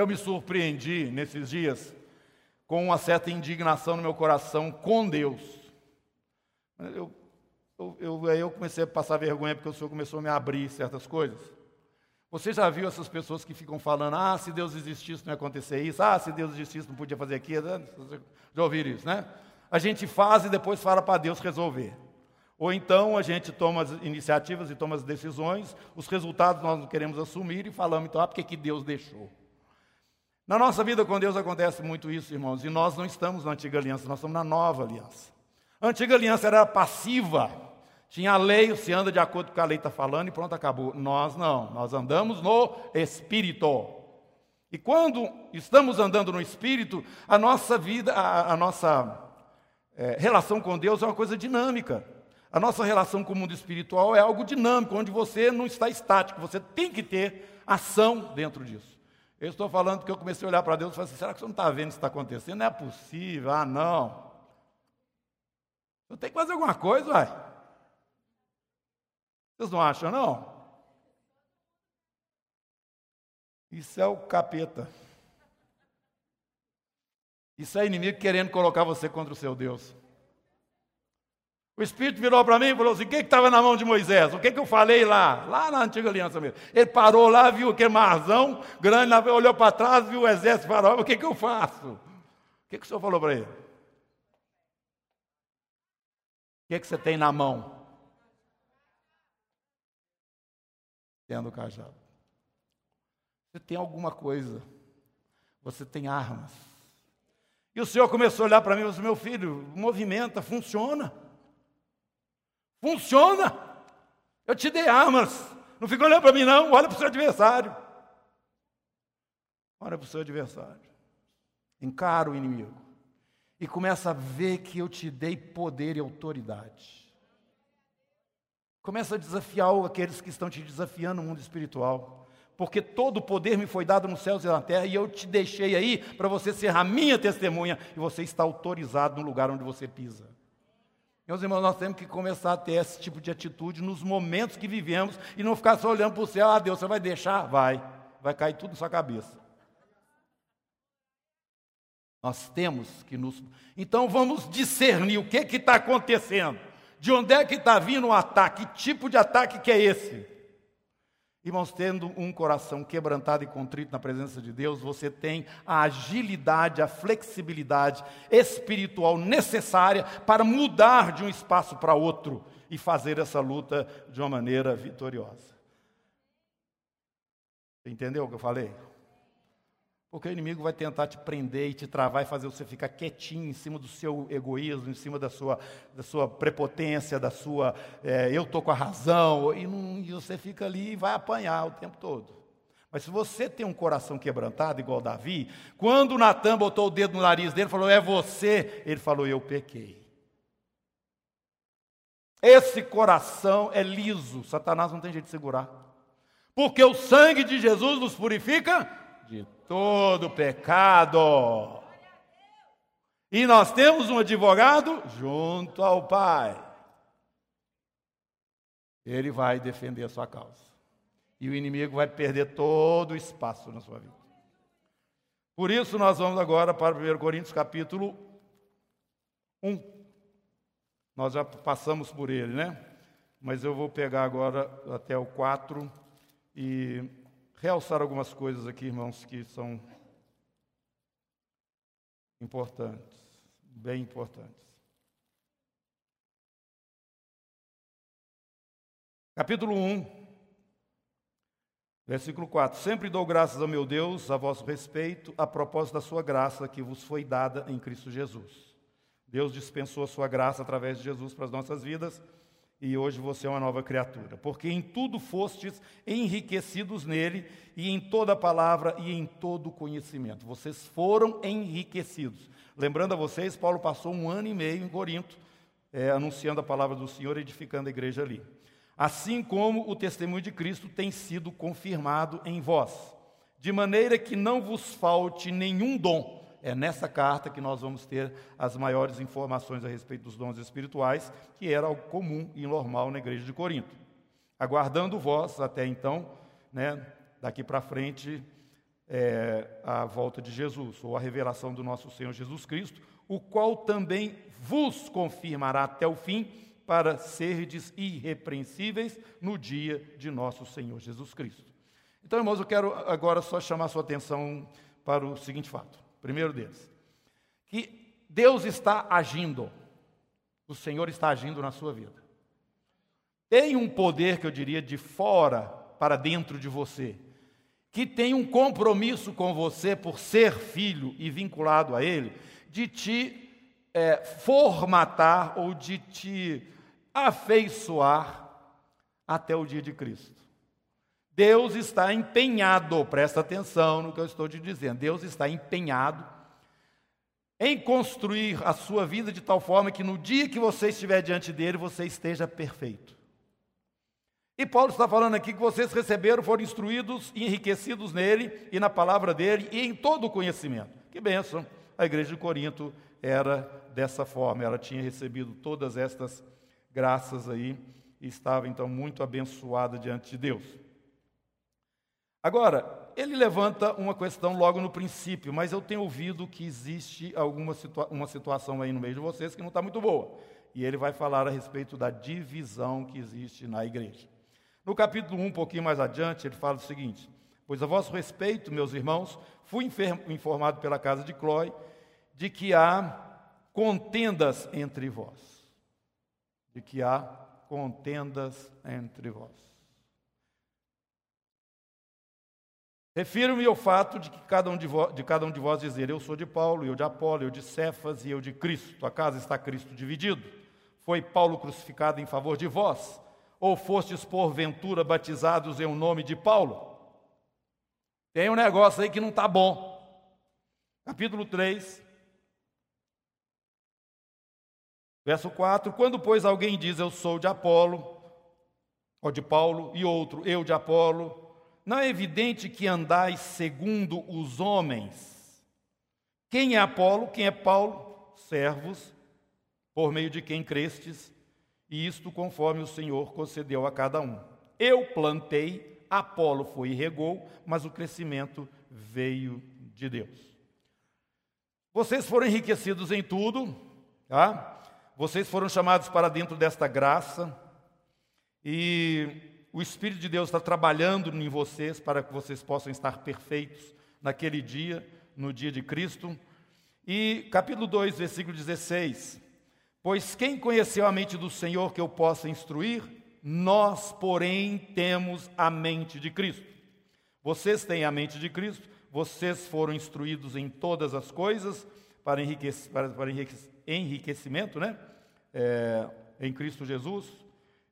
Eu me surpreendi nesses dias com uma certa indignação no meu coração com Deus. Eu, eu, eu, aí eu comecei a passar vergonha porque o Senhor começou a me abrir certas coisas. Você já viu essas pessoas que ficam falando, ah, se Deus existisse não ia acontecer isso, ah, se Deus existisse não podia fazer aquilo, já ouviram isso, né? A gente faz e depois fala para Deus resolver. Ou então a gente toma as iniciativas e toma as decisões, os resultados nós não queremos assumir e falamos, então, ah, porque que Deus deixou? Na nossa vida com Deus acontece muito isso, irmãos, e nós não estamos na antiga aliança, nós estamos na nova aliança. A antiga aliança era passiva, tinha a lei, você anda de acordo com o que a lei está falando e pronto, acabou. Nós não, nós andamos no Espírito. E quando estamos andando no Espírito, a nossa vida, a, a nossa é, relação com Deus é uma coisa dinâmica. A nossa relação com o mundo espiritual é algo dinâmico, onde você não está estático, você tem que ter ação dentro disso. Eu estou falando que eu comecei a olhar para Deus e falei assim: será que você não está vendo isso está acontecendo? Não é possível, ah, não. Eu tenho que fazer alguma coisa, vai. Vocês não acham, não? Isso é o capeta. Isso é inimigo querendo colocar você contra o seu Deus. O Espírito virou para mim e falou assim: o que estava na mão de Moisés? O que, que eu falei lá? Lá na antiga aliança mesmo. Ele parou lá, viu aquele marzão grande, olhou para trás, viu o exército farol. O que, que eu faço? O que, que o senhor falou para ele? O que, que você tem na mão? tendo o cajado. Você tem alguma coisa, você tem armas. E o Senhor começou a olhar para mim e disse: Meu filho, movimenta, funciona. Funciona. Eu te dei armas. Não fica olhando para mim, não. Olha para o seu adversário. Olha para o seu adversário. Encara o inimigo. E começa a ver que eu te dei poder e autoridade. Começa a desafiar aqueles que estão te desafiando no mundo espiritual. Porque todo o poder me foi dado nos céus e na terra, e eu te deixei aí para você ser a minha testemunha, e você está autorizado no lugar onde você pisa. Meus irmãos, nós temos que começar a ter esse tipo de atitude nos momentos que vivemos e não ficar só olhando para o céu, ah, Deus, você vai deixar? Vai, vai cair tudo na sua cabeça. Nós temos que nos. Então vamos discernir o que está acontecendo. De onde é que está vindo o ataque? Que tipo de ataque que é esse? Irmãos, tendo um coração quebrantado e contrito na presença de Deus, você tem a agilidade, a flexibilidade espiritual necessária para mudar de um espaço para outro e fazer essa luta de uma maneira vitoriosa. Entendeu o que eu falei? Porque o inimigo vai tentar te prender e te travar e fazer você ficar quietinho em cima do seu egoísmo, em cima da sua, da sua prepotência, da sua é, eu estou com a razão, e, não, e você fica ali e vai apanhar o tempo todo. Mas se você tem um coração quebrantado, igual Davi, quando Natan botou o dedo no nariz dele e falou, é você, ele falou, eu pequei. Esse coração é liso, Satanás não tem jeito de segurar. Porque o sangue de Jesus nos purifica de todo pecado. E nós temos um advogado junto ao Pai. Ele vai defender a sua causa. E o inimigo vai perder todo o espaço na sua vida. Por isso nós vamos agora para 1 Coríntios capítulo 1. Nós já passamos por ele, né? Mas eu vou pegar agora até o 4 e realçar algumas coisas aqui, irmãos, que são importantes, bem importantes. Capítulo 1, versículo 4: Sempre dou graças ao meu Deus a vosso respeito, a propósito da sua graça que vos foi dada em Cristo Jesus. Deus dispensou a sua graça através de Jesus para as nossas vidas e hoje você é uma nova criatura, porque em tudo fostes enriquecidos nele, e em toda palavra e em todo conhecimento. Vocês foram enriquecidos. Lembrando a vocês, Paulo passou um ano e meio em Corinto, é, anunciando a palavra do Senhor, edificando a igreja ali. Assim como o testemunho de Cristo tem sido confirmado em vós, de maneira que não vos falte nenhum dom é nessa carta que nós vamos ter as maiores informações a respeito dos dons espirituais, que era algo comum e normal na igreja de Corinto. Aguardando vós, até então, né, daqui para frente, é, a volta de Jesus, ou a revelação do nosso Senhor Jesus Cristo, o qual também vos confirmará até o fim, para serdes irrepreensíveis no dia de nosso Senhor Jesus Cristo. Então, irmãos, eu quero agora só chamar sua atenção para o seguinte fato. Primeiro deles, que Deus está agindo, o Senhor está agindo na sua vida. Tem um poder que eu diria de fora para dentro de você, que tem um compromisso com você por ser filho e vinculado a Ele, de te é, formatar ou de te afeiçoar até o dia de Cristo. Deus está empenhado, presta atenção no que eu estou te dizendo, Deus está empenhado em construir a sua vida de tal forma que no dia que você estiver diante dele, você esteja perfeito. E Paulo está falando aqui que vocês receberam, foram instruídos e enriquecidos nele e na palavra dele e em todo o conhecimento. Que bênção! A igreja de Corinto era dessa forma, ela tinha recebido todas estas graças aí e estava então muito abençoada diante de Deus. Agora, ele levanta uma questão logo no princípio, mas eu tenho ouvido que existe alguma situa uma situação aí no meio de vocês que não está muito boa. E ele vai falar a respeito da divisão que existe na igreja. No capítulo 1, um pouquinho mais adiante, ele fala o seguinte: Pois a vosso respeito, meus irmãos, fui informado pela casa de Clói de que há contendas entre vós. De que há contendas entre vós. Refiro-me ao fato de que cada um de, vós, de cada um de vós dizer: Eu sou de Paulo, eu de Apolo, eu de Cefas e eu de Cristo. A casa está Cristo dividido. Foi Paulo crucificado em favor de vós? Ou fostes porventura batizados em o nome de Paulo? Tem um negócio aí que não está bom. Capítulo 3, Verso 4: Quando, pois, alguém diz eu sou de Apolo, ou de Paulo, e outro eu de Apolo, não é evidente que andais segundo os homens? Quem é Apolo? Quem é Paulo? Servos, por meio de quem crestes, e isto conforme o Senhor concedeu a cada um. Eu plantei, Apolo foi e regou, mas o crescimento veio de Deus. Vocês foram enriquecidos em tudo, tá? Vocês foram chamados para dentro desta graça e o Espírito de Deus está trabalhando em vocês para que vocês possam estar perfeitos naquele dia, no dia de Cristo. E capítulo 2, versículo 16: Pois quem conheceu a mente do Senhor que eu possa instruir? Nós, porém, temos a mente de Cristo. Vocês têm a mente de Cristo, vocês foram instruídos em todas as coisas para, para, para enriquecimento, né? é, em Cristo Jesus,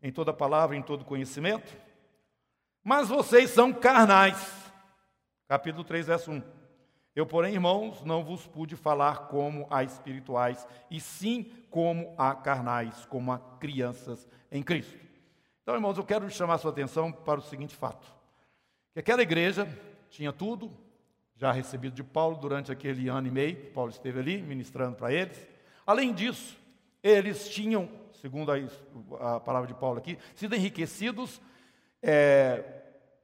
em toda palavra, em todo conhecimento. Mas vocês são carnais. Capítulo 3, verso 1. Eu, porém, irmãos, não vos pude falar como a espirituais, e sim como a carnais, como a crianças em Cristo. Então, irmãos, eu quero chamar a sua atenção para o seguinte fato: que aquela igreja tinha tudo, já recebido de Paulo durante aquele ano e meio, Paulo esteve ali ministrando para eles. Além disso, eles tinham, segundo a, a palavra de Paulo aqui, sido enriquecidos é,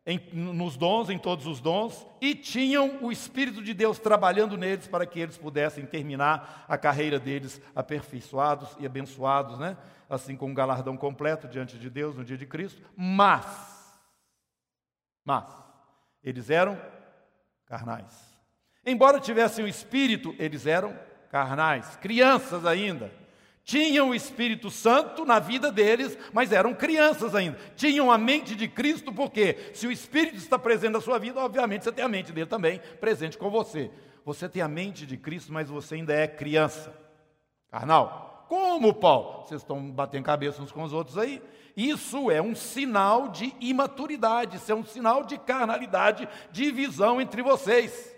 em, nos dons, em todos os dons, e tinham o Espírito de Deus trabalhando neles para que eles pudessem terminar a carreira deles aperfeiçoados e abençoados, né? assim com um galardão completo diante de Deus no dia de Cristo. Mas, mas, eles eram carnais. Embora tivessem o Espírito, eles eram carnais, crianças ainda tinham o Espírito Santo na vida deles, mas eram crianças ainda. Tinham a mente de Cristo, porque se o Espírito está presente na sua vida, obviamente você tem a mente dele também presente com você. Você tem a mente de Cristo, mas você ainda é criança. Carnal. Como, Paulo? Vocês estão batendo cabeça uns com os outros aí? Isso é um sinal de imaturidade, isso é um sinal de carnalidade, divisão entre vocês.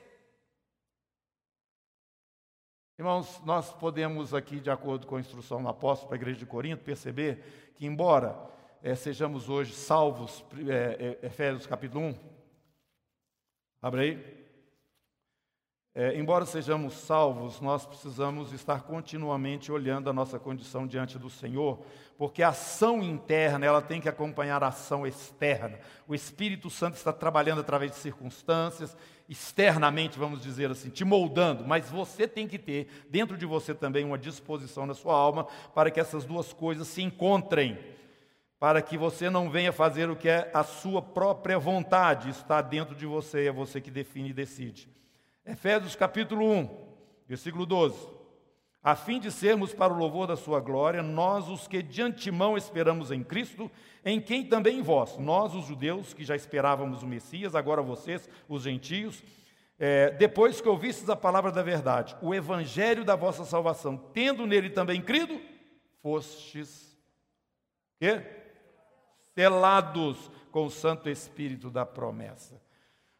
Irmãos, nós podemos aqui, de acordo com a instrução do apóstolo para a igreja de Corinto, perceber que, embora é, sejamos hoje salvos, é, é, Efésios capítulo 1, abre aí, é, embora sejamos salvos, nós precisamos estar continuamente olhando a nossa condição diante do Senhor, porque a ação interna ela tem que acompanhar a ação externa. O Espírito Santo está trabalhando através de circunstâncias, externamente, vamos dizer assim, te moldando, mas você tem que ter dentro de você também uma disposição na sua alma para que essas duas coisas se encontrem, para que você não venha fazer o que é a sua própria vontade, está dentro de você, é você que define e decide. Efésios capítulo 1, versículo 12. A fim de sermos para o louvor da sua glória, nós os que de antemão esperamos em Cristo, em quem também vós, nós os judeus que já esperávamos o Messias, agora vocês, os gentios, é, depois que ouvistes a palavra da verdade, o evangelho da vossa salvação, tendo nele também crido, fostes quê? selados com o Santo Espírito da promessa.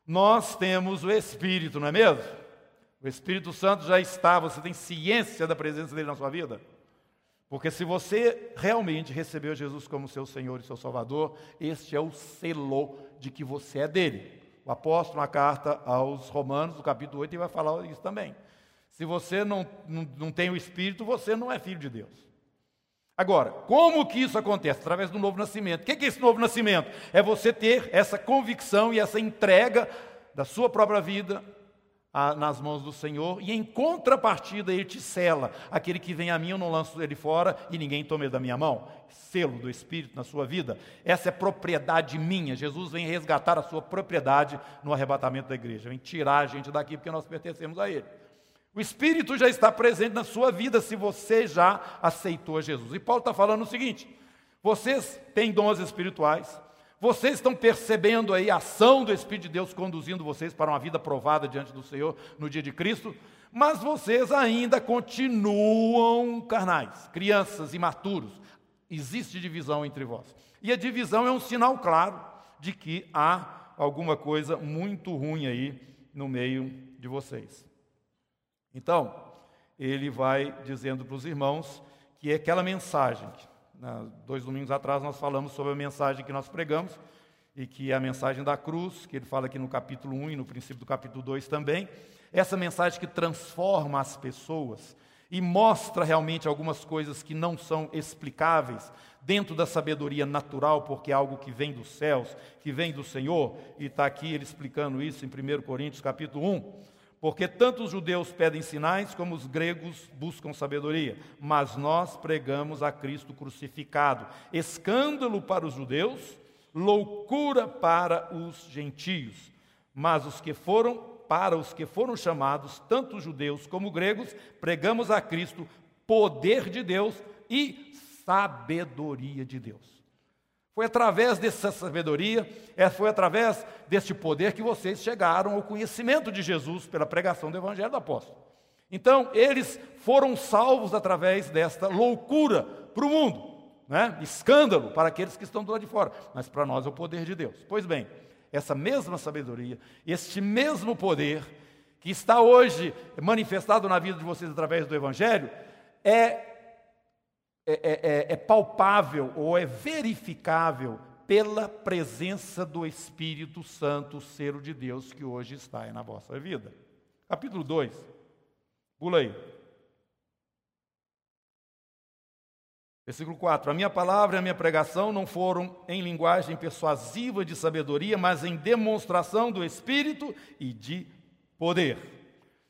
Nós temos o Espírito, não é mesmo? O Espírito Santo já está, você tem ciência da presença dele na sua vida? Porque se você realmente recebeu Jesus como seu Senhor e seu Salvador, este é o selo de que você é dele. O apóstolo, na carta aos Romanos, no capítulo 8, ele vai falar isso também. Se você não, não, não tem o Espírito, você não é filho de Deus. Agora, como que isso acontece? Através do novo nascimento. O que é esse novo nascimento? É você ter essa convicção e essa entrega da sua própria vida nas mãos do Senhor, e em contrapartida ele te sela. Aquele que vem a mim, eu não lanço ele fora e ninguém toma ele da minha mão. Selo do Espírito na sua vida. Essa é propriedade minha. Jesus vem resgatar a sua propriedade no arrebatamento da igreja. Vem tirar a gente daqui porque nós pertencemos a ele. O Espírito já está presente na sua vida se você já aceitou Jesus. E Paulo está falando o seguinte: vocês têm dons espirituais, vocês estão percebendo aí a ação do Espírito de Deus conduzindo vocês para uma vida provada diante do Senhor no dia de Cristo, mas vocês ainda continuam carnais, crianças imaturos. Existe divisão entre vós. E a divisão é um sinal claro de que há alguma coisa muito ruim aí no meio de vocês. Então, ele vai dizendo para os irmãos que é aquela mensagem, dois domingos atrás nós falamos sobre a mensagem que nós pregamos, e que é a mensagem da cruz, que ele fala aqui no capítulo 1 e no princípio do capítulo 2 também, essa mensagem que transforma as pessoas e mostra realmente algumas coisas que não são explicáveis dentro da sabedoria natural, porque é algo que vem dos céus, que vem do Senhor, e está aqui ele explicando isso em 1 Coríntios capítulo 1. Porque tanto os judeus pedem sinais como os gregos buscam sabedoria, mas nós pregamos a Cristo crucificado, escândalo para os judeus, loucura para os gentios. Mas os que foram para os que foram chamados, tanto judeus como gregos, pregamos a Cristo poder de Deus e sabedoria de Deus. Foi através dessa sabedoria, é, foi através deste poder que vocês chegaram ao conhecimento de Jesus pela pregação do Evangelho do Apóstolo. Então, eles foram salvos através desta loucura para o mundo, né? escândalo para aqueles que estão do lado de fora, mas para nós é o poder de Deus. Pois bem, essa mesma sabedoria, este mesmo poder que está hoje manifestado na vida de vocês através do Evangelho, é é, é, é, é palpável ou é verificável pela presença do Espírito Santo, o ser de Deus que hoje está na vossa vida. Capítulo 2, pula aí. Versículo 4: A minha palavra e a minha pregação não foram em linguagem persuasiva de sabedoria, mas em demonstração do Espírito e de poder.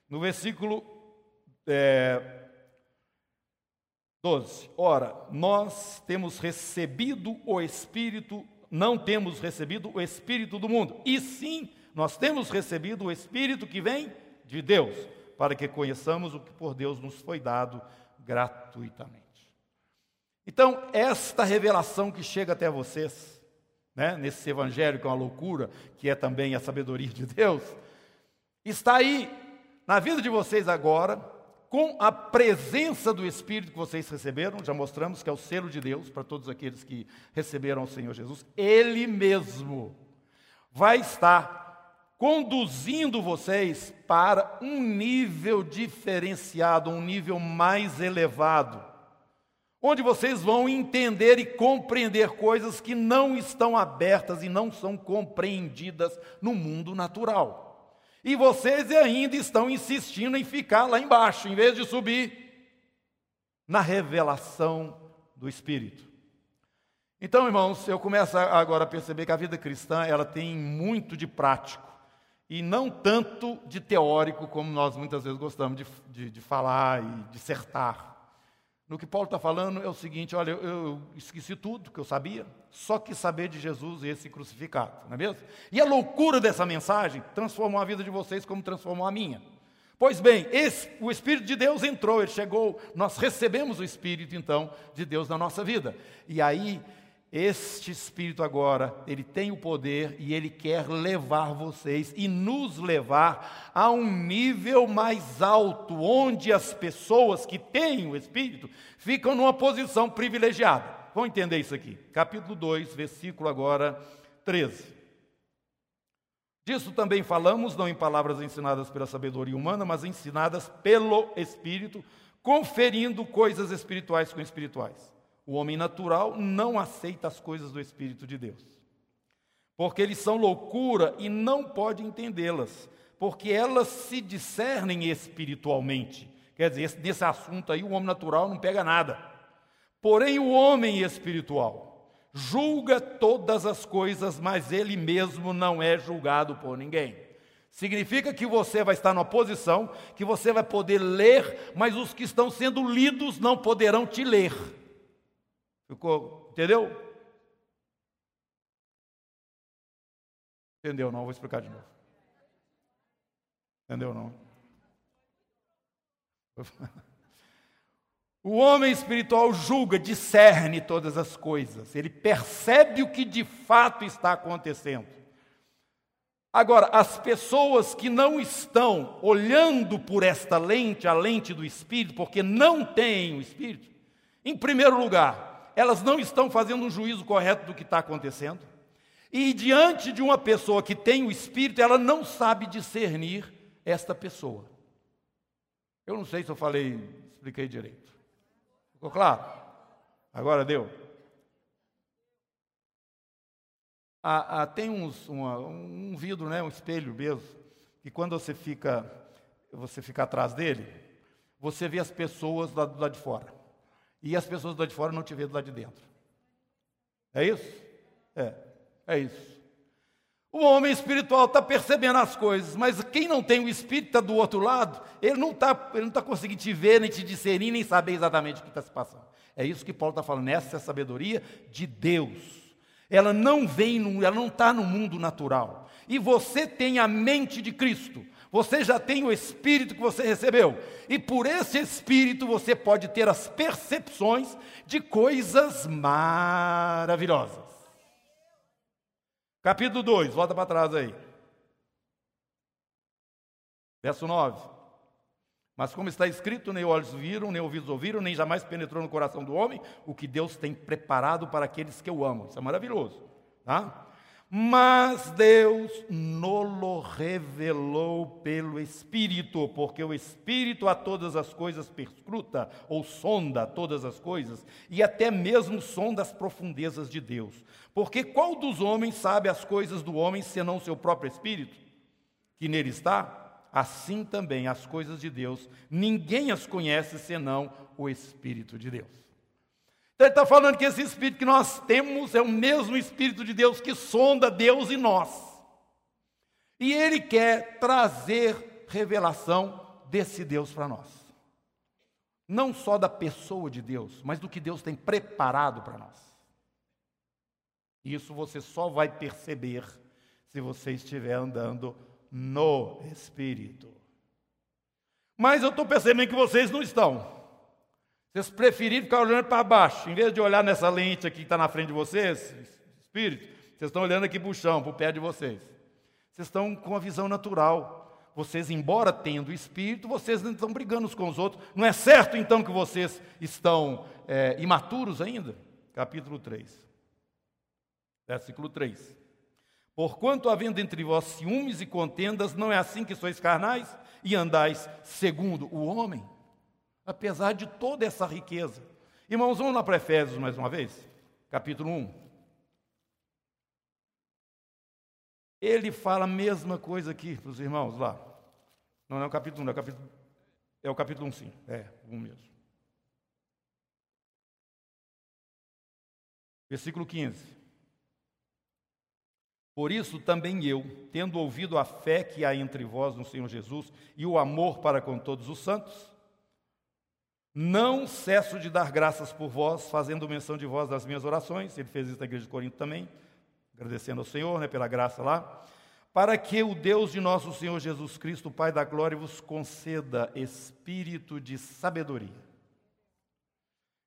No versículo é, 12. Ora, nós temos recebido o Espírito, não temos recebido o Espírito do mundo, e sim, nós temos recebido o Espírito que vem de Deus, para que conheçamos o que por Deus nos foi dado gratuitamente. Então, esta revelação que chega até vocês, né, nesse evangelho que é uma loucura, que é também a sabedoria de Deus, está aí na vida de vocês agora, com a presença do Espírito que vocês receberam, já mostramos que é o selo de Deus para todos aqueles que receberam o Senhor Jesus, Ele mesmo vai estar conduzindo vocês para um nível diferenciado, um nível mais elevado, onde vocês vão entender e compreender coisas que não estão abertas e não são compreendidas no mundo natural. E vocês ainda estão insistindo em ficar lá embaixo, em vez de subir na revelação do Espírito. Então, irmãos, eu começo agora a perceber que a vida cristã ela tem muito de prático e não tanto de teórico, como nós muitas vezes gostamos de, de, de falar e dissertar. No que Paulo está falando é o seguinte: olha, eu, eu, esqueci tudo que eu sabia, só que saber de Jesus e esse crucificado, não é mesmo? E a loucura dessa mensagem transformou a vida de vocês como transformou a minha. Pois bem, esse, o Espírito de Deus entrou, ele chegou, nós recebemos o Espírito então de Deus na nossa vida. E aí este Espírito agora, ele tem o poder e ele quer levar vocês e nos levar a um nível mais alto, onde as pessoas que têm o Espírito ficam numa posição privilegiada. Vamos entender isso aqui. Capítulo 2, versículo agora 13. Disso também falamos, não em palavras ensinadas pela sabedoria humana, mas ensinadas pelo Espírito, conferindo coisas espirituais com espirituais. O homem natural não aceita as coisas do Espírito de Deus, porque eles são loucura e não pode entendê-las, porque elas se discernem espiritualmente. Quer dizer, nesse assunto aí o homem natural não pega nada. Porém, o homem espiritual julga todas as coisas, mas ele mesmo não é julgado por ninguém. Significa que você vai estar numa posição que você vai poder ler, mas os que estão sendo lidos não poderão te ler. Ficou, entendeu? Entendeu não? Vou explicar de novo. Entendeu não? O homem espiritual julga, discerne todas as coisas, ele percebe o que de fato está acontecendo. Agora, as pessoas que não estão olhando por esta lente, a lente do espírito, porque não têm o espírito, em primeiro lugar, elas não estão fazendo um juízo correto do que está acontecendo. E diante de uma pessoa que tem o espírito, ela não sabe discernir esta pessoa. Eu não sei se eu falei, expliquei direito. Ficou claro? Agora deu. Ah, ah, tem uns, uma, um vidro, né, um espelho mesmo, que quando você fica, você fica atrás dele, você vê as pessoas lá lado de fora e as pessoas do lado de fora não te vêem do lado de dentro. É isso? É, é isso. O homem espiritual está percebendo as coisas, mas quem não tem o espírito está do outro lado, ele não está tá conseguindo te ver, nem te discernir, nem saber exatamente o que está se passando. É isso que Paulo está falando, essa é a sabedoria de Deus. Ela não vem, no, ela não está no mundo natural. E você tem a mente de Cristo. Você já tem o espírito que você recebeu. E por esse espírito você pode ter as percepções de coisas maravilhosas. Capítulo 2, volta para trás aí. Verso 9. Mas como está escrito, nem olhos viram, nem ouvidos ouviram, nem jamais penetrou no coração do homem o que Deus tem preparado para aqueles que o amam. Isso é maravilhoso, tá? Mas Deus nolo revelou pelo Espírito, porque o Espírito a todas as coisas perscruta ou sonda todas as coisas, e até mesmo sonda as profundezas de Deus. Porque qual dos homens sabe as coisas do homem senão seu próprio Espírito, que nele está? Assim também as coisas de Deus, ninguém as conhece senão o Espírito de Deus. Então ele está falando que esse Espírito que nós temos é o mesmo Espírito de Deus que sonda Deus e nós. E ele quer trazer revelação desse Deus para nós. Não só da pessoa de Deus, mas do que Deus tem preparado para nós. Isso você só vai perceber se você estiver andando no Espírito. Mas eu estou percebendo que vocês não estão. Vocês preferiram ficar olhando para baixo, em vez de olhar nessa lente aqui que está na frente de vocês, espírito, vocês estão olhando aqui para o chão, para o pé de vocês. Vocês estão com a visão natural. Vocês, embora tendo espírito, vocês não estão brigando uns com os outros. Não é certo, então, que vocês estão é, imaturos ainda? Capítulo 3, versículo 3. Porquanto, havendo entre vós ciúmes e contendas, não é assim que sois carnais e andais segundo o homem? Apesar de toda essa riqueza. Irmãos, vamos lá para Efésios mais uma vez, capítulo 1. ele fala a mesma coisa aqui para os irmãos lá. Não, não é o capítulo 1, é o capítulo, é o capítulo 1, sim. É, 1 mesmo. Versículo 15. Por isso também eu, tendo ouvido a fé que há entre vós no Senhor Jesus e o amor para com todos os santos, não cesso de dar graças por vós, fazendo menção de vós das minhas orações. Ele fez isso na igreja de Corinto também, agradecendo ao Senhor né, pela graça lá. Para que o Deus de nosso Senhor Jesus Cristo, Pai da glória, vos conceda espírito de sabedoria,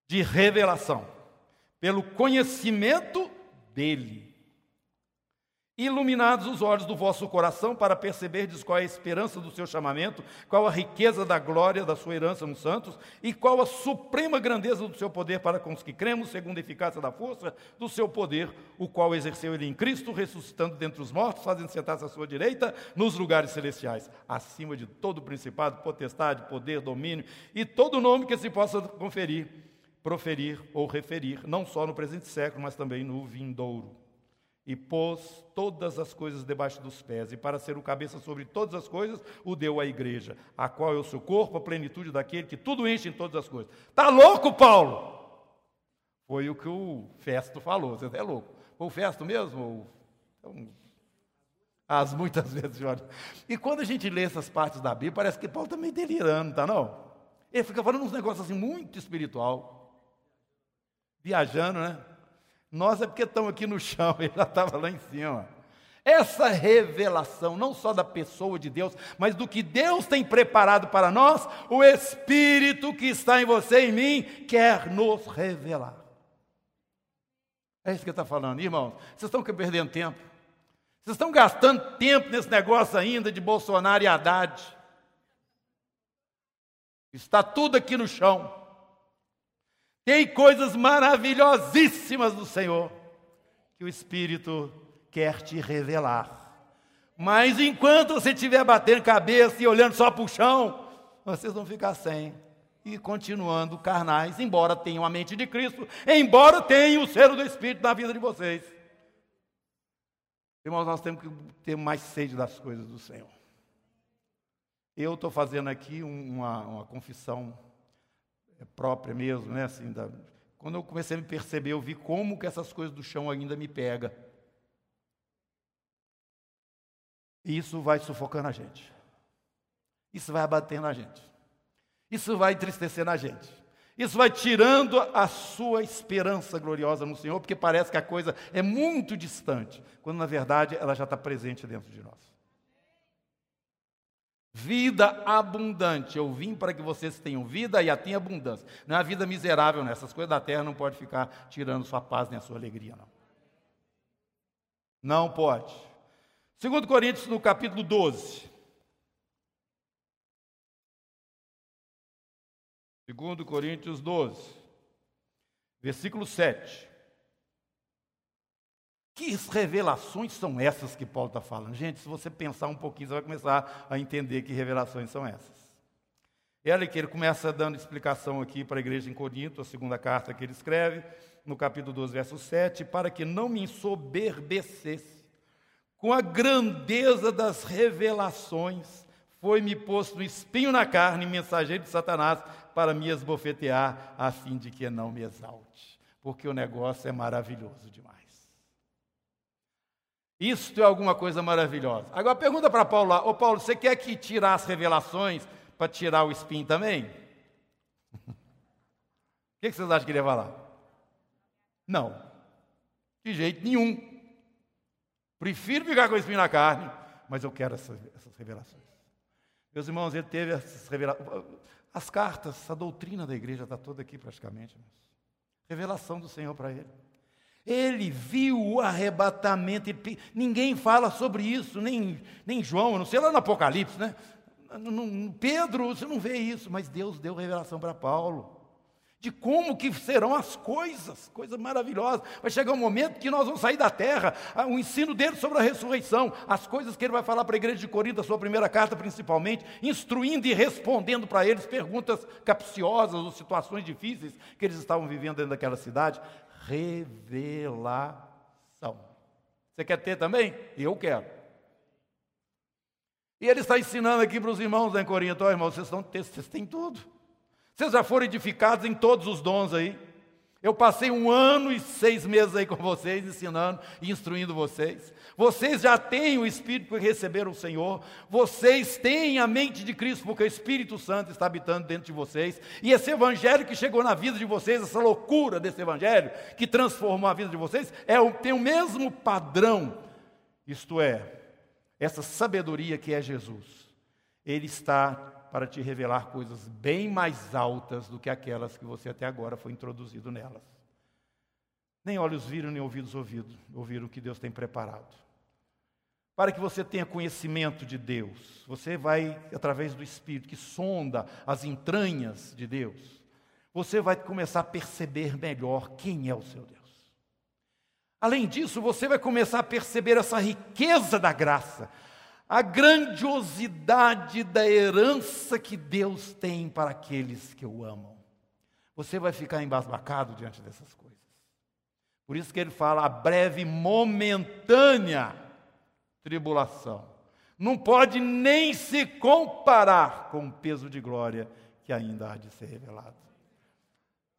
de revelação pelo conhecimento dele. Iluminados os olhos do vosso coração para perceberdes qual é a esperança do seu chamamento, qual a riqueza da glória da sua herança nos santos e qual a suprema grandeza do seu poder para com os que cremos, segundo a eficácia da força do seu poder, o qual exerceu ele em Cristo, ressuscitando dentre os mortos, fazendo sentar-se à sua direita nos lugares celestiais, acima de todo principado, potestade, poder, domínio e todo nome que se possa conferir proferir ou referir, não só no presente século, mas também no vindouro. E pôs todas as coisas debaixo dos pés, e para ser o cabeça sobre todas as coisas, o deu à igreja, a qual é o seu corpo, a plenitude daquele que tudo enche em todas as coisas. Tá louco, Paulo? Foi o que o Festo falou. Você é louco? Foi o Festo mesmo? Então, as muitas vezes, olha. E quando a gente lê essas partes da Bíblia, parece que Paulo está meio delirando, tá não? Ele fica falando uns negócios assim muito espiritual viajando, né? Nós é porque estamos aqui no chão, ele já estava lá em cima. Essa revelação, não só da pessoa de Deus, mas do que Deus tem preparado para nós, o Espírito que está em você e em mim quer nos revelar. É isso que está falando, irmãos. Vocês estão perdendo tempo. Vocês estão gastando tempo nesse negócio ainda de Bolsonaro e Haddad. Está tudo aqui no chão. Tem coisas maravilhosíssimas do Senhor que o Espírito quer te revelar. Mas enquanto você estiver batendo cabeça e olhando só para o chão, vocês vão ficar sem e continuando carnais, embora tenham a mente de Cristo, embora tenham o selo do Espírito na vida de vocês. Irmãos, nós temos que ter mais sede das coisas do Senhor. Eu estou fazendo aqui uma, uma confissão própria mesmo, né? Assim, da... Quando eu comecei a me perceber, eu vi como que essas coisas do chão ainda me pega. E isso vai sufocando a gente. Isso vai abatendo a gente. Isso vai entristecendo a gente. Isso vai tirando a sua esperança gloriosa no Senhor, porque parece que a coisa é muito distante, quando na verdade ela já está presente dentro de nós. Vida abundante. Eu vim para que vocês tenham vida e a tenham abundância. Não é a vida miserável nessas coisas da terra não pode ficar tirando sua paz nem a sua alegria, não. Não pode. Segundo Coríntios, no capítulo 12. Segundo Coríntios 12, versículo 7. Que revelações são essas que Paulo está falando? Gente, se você pensar um pouquinho, você vai começar a entender que revelações são essas. E olha que ele começa dando explicação aqui para a igreja em Corinto, a segunda carta que ele escreve, no capítulo 12, verso 7, para que não me ensoberbecesse com a grandeza das revelações, foi-me posto um espinho na carne, mensageiro de Satanás, para me esbofetear, a fim de que não me exalte, porque o negócio é maravilhoso demais. Isto é alguma coisa maravilhosa. Agora pergunta para Paulo lá, ô Paulo, você quer que tirar as revelações para tirar o espinho também? O que, vocês acham que ele ia falar? Não, de jeito nenhum. Prefiro ficar com o espinho na carne, mas eu quero essas, essas revelações. Meus irmãos, ele teve essas revelações. As cartas, a doutrina da igreja está toda aqui praticamente. Revelação do Senhor para ele. Ele viu o arrebatamento, ninguém fala sobre isso, nem, nem João, não sei lá no Apocalipse, né? Pedro, você não vê isso, mas Deus deu revelação para Paulo de como que serão as coisas, coisas maravilhosas. Vai chegar um momento que nós vamos sair da terra, o ensino dele sobre a ressurreição, as coisas que ele vai falar para a igreja de Corinto, a sua primeira carta principalmente, instruindo e respondendo para eles perguntas capciosas ou situações difíceis que eles estavam vivendo dentro daquela cidade revelação. Você quer ter também? Eu quero. E ele está ensinando aqui para os irmãos em Corinto: oh, irmãos, vocês, estão, vocês têm tudo. Vocês já foram edificados em todos os dons aí. Eu passei um ano e seis meses aí com vocês, ensinando e instruindo vocês. Vocês já têm o Espírito que receberam o Senhor. Vocês têm a mente de Cristo, porque o Espírito Santo está habitando dentro de vocês. E esse Evangelho que chegou na vida de vocês, essa loucura desse Evangelho, que transformou a vida de vocês, é, tem o mesmo padrão. Isto é, essa sabedoria que é Jesus. Ele está para te revelar coisas bem mais altas do que aquelas que você até agora foi introduzido nelas. Nem olhos viram, nem ouvidos ouvido, ouviram o que Deus tem preparado. Para que você tenha conhecimento de Deus, você vai, através do Espírito que sonda as entranhas de Deus, você vai começar a perceber melhor quem é o seu Deus. Além disso, você vai começar a perceber essa riqueza da graça, a grandiosidade da herança que Deus tem para aqueles que o amam. Você vai ficar embasbacado diante dessas coisas. Por isso que ele fala a breve, momentânea tribulação. Não pode nem se comparar com o peso de glória que ainda há de ser revelado.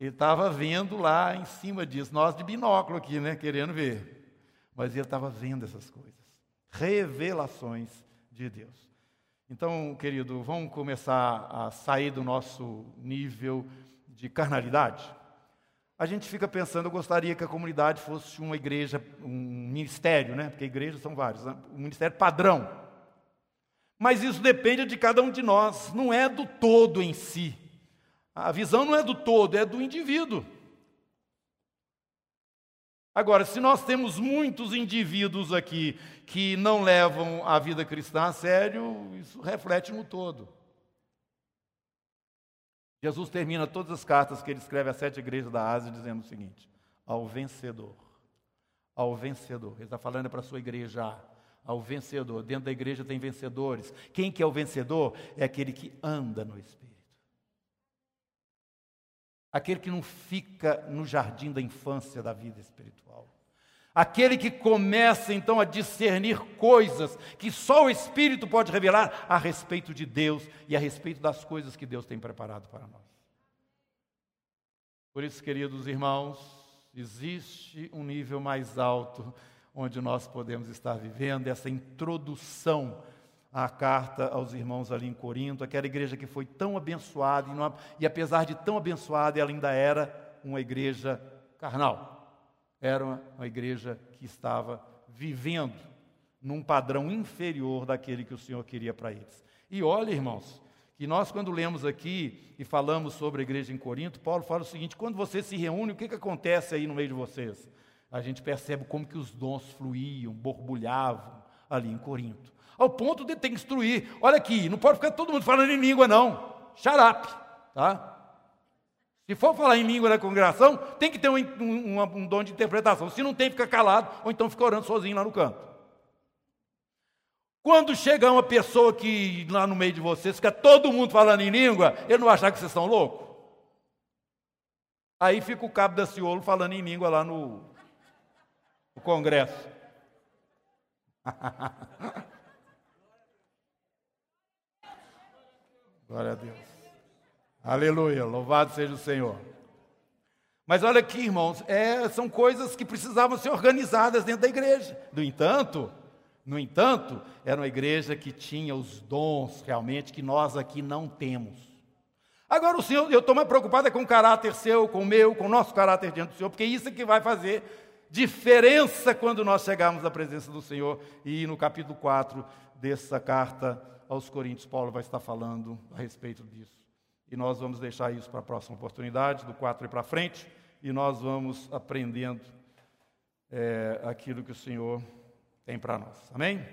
Ele estava vendo lá em cima disso, nós de binóculo aqui, né, querendo ver. Mas ele estava vendo essas coisas revelações de Deus. Então, querido, vamos começar a sair do nosso nível de carnalidade. A gente fica pensando, eu gostaria que a comunidade fosse uma igreja, um ministério, né? Porque igrejas são vários, né? um ministério padrão. Mas isso depende de cada um de nós, não é do todo em si. A visão não é do todo, é do indivíduo. Agora, se nós temos muitos indivíduos aqui que não levam a vida cristã a sério, isso reflete no todo. Jesus termina todas as cartas que ele escreve às sete igrejas da Ásia dizendo o seguinte: ao vencedor, ao vencedor. Ele está falando para a sua igreja, ao vencedor. Dentro da igreja tem vencedores. Quem que é o vencedor? É aquele que anda no Espírito aquele que não fica no jardim da infância da vida espiritual. Aquele que começa então a discernir coisas que só o Espírito pode revelar a respeito de Deus e a respeito das coisas que Deus tem preparado para nós. Por isso, queridos irmãos, existe um nível mais alto onde nós podemos estar vivendo essa introdução a carta aos irmãos ali em Corinto, aquela igreja que foi tão abençoada, e, não, e apesar de tão abençoada, ela ainda era uma igreja carnal. Era uma, uma igreja que estava vivendo num padrão inferior daquele que o Senhor queria para eles. E olha, irmãos, que nós, quando lemos aqui e falamos sobre a igreja em Corinto, Paulo fala o seguinte: quando você se reúne, o que, que acontece aí no meio de vocês? A gente percebe como que os dons fluíam, borbulhavam ali em Corinto ao ponto de ter que instruir. Olha aqui, não pode ficar todo mundo falando em língua, não. Xarape, tá? Se for falar em língua na congregação, tem que ter um, um, um, dom de interpretação. Se não tem, fica calado, ou então fica orando sozinho lá no canto. Quando chega uma pessoa que lá no meio de vocês fica todo mundo falando em língua, ele não achar que vocês estão loucos? Aí fica o cabo da ciolo falando em língua lá no, no congresso. Glória a Deus. Aleluia, louvado seja o Senhor. Mas olha aqui, irmãos, é, são coisas que precisavam ser organizadas dentro da igreja. No entanto, no entanto, era uma igreja que tinha os dons realmente que nós aqui não temos. Agora o Senhor, eu estou mais preocupado com o caráter seu, com o meu, com o nosso caráter diante do Senhor, porque isso é que vai fazer diferença quando nós chegarmos à presença do Senhor. E no capítulo 4 dessa carta aos Coríntios, Paulo vai estar falando a respeito disso. E nós vamos deixar isso para a próxima oportunidade, do 4 e para frente, e nós vamos aprendendo é, aquilo que o Senhor tem para nós. Amém?